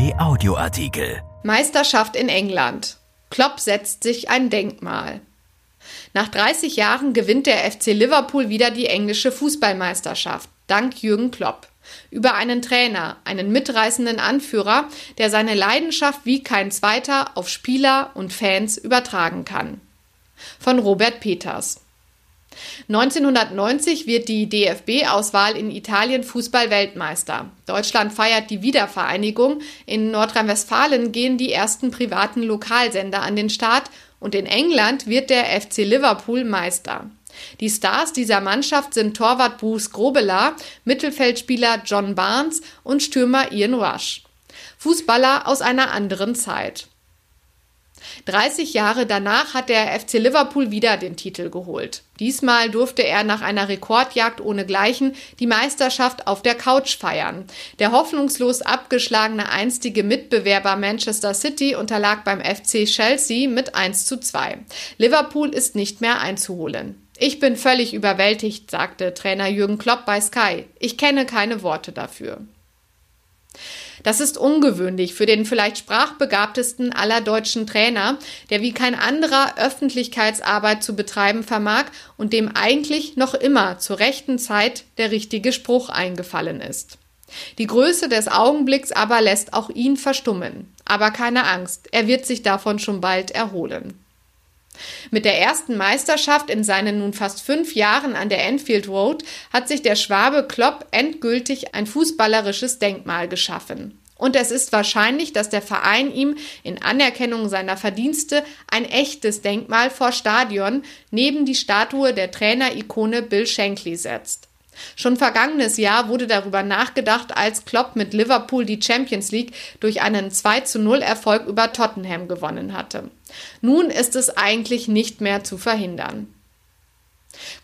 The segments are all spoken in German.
RP Audioartikel. Meisterschaft in England. Klopp setzt sich ein Denkmal. Nach 30 Jahren gewinnt der FC Liverpool wieder die englische Fußballmeisterschaft, dank Jürgen Klopp. Über einen Trainer, einen mitreißenden Anführer, der seine Leidenschaft wie kein zweiter auf Spieler und Fans übertragen kann. Von Robert Peters. 1990 wird die DFB-Auswahl in Italien Fußball-Weltmeister. Deutschland feiert die Wiedervereinigung. In Nordrhein-Westfalen gehen die ersten privaten Lokalsender an den Start und in England wird der FC Liverpool Meister. Die Stars dieser Mannschaft sind Torwart Bruce Grobelar, Mittelfeldspieler John Barnes und Stürmer Ian Rush. Fußballer aus einer anderen Zeit. 30 Jahre danach hat der FC Liverpool wieder den Titel geholt. Diesmal durfte er nach einer Rekordjagd ohnegleichen die Meisterschaft auf der Couch feiern. Der hoffnungslos abgeschlagene einstige Mitbewerber Manchester City unterlag beim FC Chelsea mit 1 zu 2. Liverpool ist nicht mehr einzuholen. Ich bin völlig überwältigt, sagte Trainer Jürgen Klopp bei Sky. Ich kenne keine Worte dafür. Das ist ungewöhnlich für den vielleicht sprachbegabtesten aller deutschen Trainer, der wie kein anderer Öffentlichkeitsarbeit zu betreiben vermag und dem eigentlich noch immer zur rechten Zeit der richtige Spruch eingefallen ist. Die Größe des Augenblicks aber lässt auch ihn verstummen. Aber keine Angst, er wird sich davon schon bald erholen. Mit der ersten Meisterschaft in seinen nun fast fünf Jahren an der Enfield Road hat sich der Schwabe Klopp endgültig ein fußballerisches Denkmal geschaffen. Und es ist wahrscheinlich, dass der Verein ihm in Anerkennung seiner Verdienste ein echtes Denkmal vor Stadion neben die Statue der Trainerikone Bill Shankly setzt. Schon vergangenes Jahr wurde darüber nachgedacht, als Klopp mit Liverpool die Champions League durch einen 2 zu 0 Erfolg über Tottenham gewonnen hatte. Nun ist es eigentlich nicht mehr zu verhindern.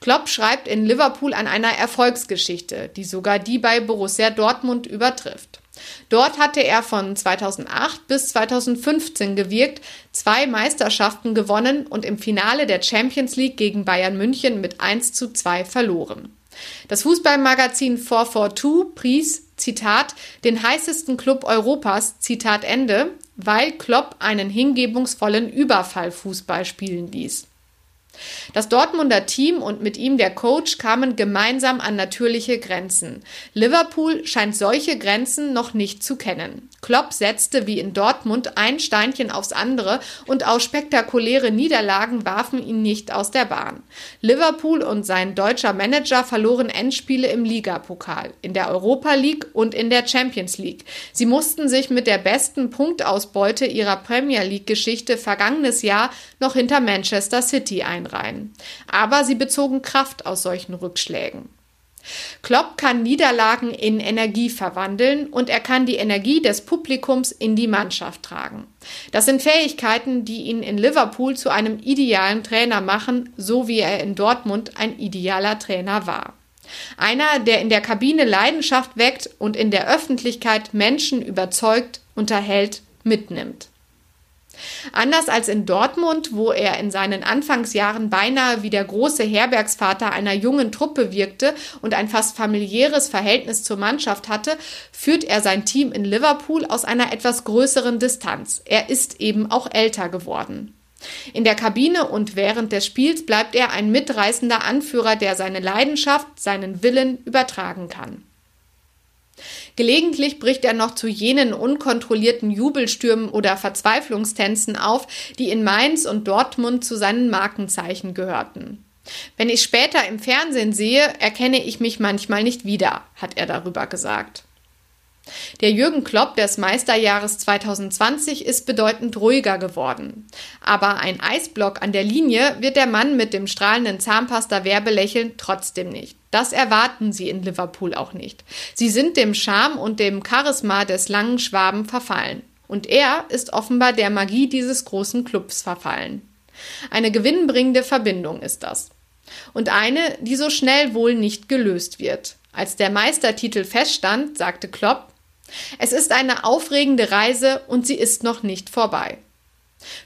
Klopp schreibt in Liverpool an einer Erfolgsgeschichte, die sogar die bei Borussia Dortmund übertrifft. Dort hatte er von 2008 bis 2015 gewirkt, zwei Meisterschaften gewonnen und im Finale der Champions League gegen Bayern München mit 1 zu 2 verloren. Das Fußballmagazin 442 pries, Zitat, den heißesten Club Europas, Zitat Ende, weil Klopp einen hingebungsvollen Überfallfußball spielen ließ. Das Dortmunder Team und mit ihm der Coach kamen gemeinsam an natürliche Grenzen. Liverpool scheint solche Grenzen noch nicht zu kennen. Klopp setzte wie in Dortmund ein Steinchen aufs andere und auch spektakuläre Niederlagen warfen ihn nicht aus der Bahn. Liverpool und sein deutscher Manager verloren Endspiele im Ligapokal, in der Europa League und in der Champions League. Sie mussten sich mit der besten Punktausbeute ihrer Premier League Geschichte vergangenes Jahr noch hinter Manchester City einreihen. Aber sie bezogen Kraft aus solchen Rückschlägen. Klopp kann Niederlagen in Energie verwandeln und er kann die Energie des Publikums in die Mannschaft tragen. Das sind Fähigkeiten, die ihn in Liverpool zu einem idealen Trainer machen, so wie er in Dortmund ein idealer Trainer war. Einer, der in der Kabine Leidenschaft weckt und in der Öffentlichkeit Menschen überzeugt, unterhält, mitnimmt. Anders als in Dortmund, wo er in seinen Anfangsjahren beinahe wie der große Herbergsvater einer jungen Truppe wirkte und ein fast familiäres Verhältnis zur Mannschaft hatte, führt er sein Team in Liverpool aus einer etwas größeren Distanz. Er ist eben auch älter geworden. In der Kabine und während des Spiels bleibt er ein mitreißender Anführer, der seine Leidenschaft, seinen Willen übertragen kann. Gelegentlich bricht er noch zu jenen unkontrollierten Jubelstürmen oder Verzweiflungstänzen auf, die in Mainz und Dortmund zu seinen Markenzeichen gehörten. Wenn ich später im Fernsehen sehe, erkenne ich mich manchmal nicht wieder, hat er darüber gesagt. Der Jürgen Klopp des Meisterjahres 2020 ist bedeutend ruhiger geworden. Aber ein Eisblock an der Linie wird der Mann mit dem strahlenden Zahnpasta-Werbelächeln trotzdem nicht. Das erwarten sie in Liverpool auch nicht. Sie sind dem Charme und dem Charisma des langen Schwaben verfallen. Und er ist offenbar der Magie dieses großen Clubs verfallen. Eine gewinnbringende Verbindung ist das. Und eine, die so schnell wohl nicht gelöst wird. Als der Meistertitel feststand, sagte Klopp, es ist eine aufregende Reise und sie ist noch nicht vorbei.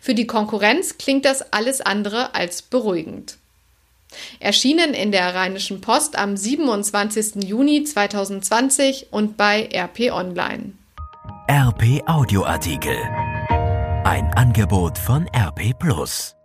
Für die Konkurrenz klingt das alles andere als beruhigend. Erschienen in der Rheinischen Post am 27. Juni 2020 und bei RP Online. RP Audioartikel. Ein Angebot von RP Plus.